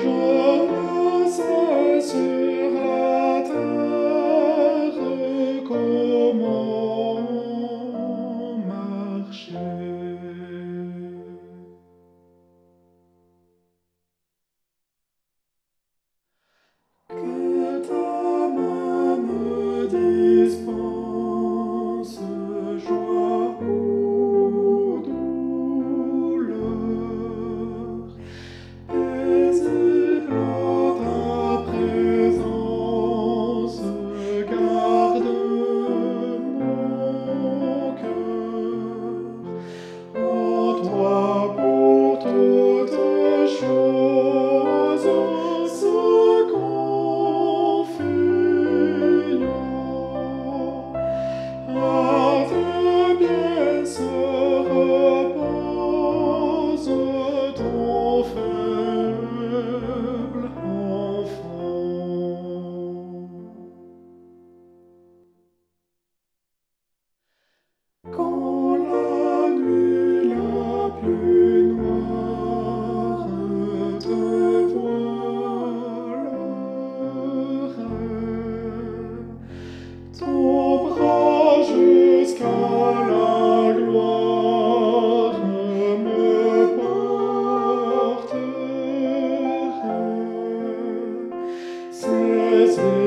toujours. is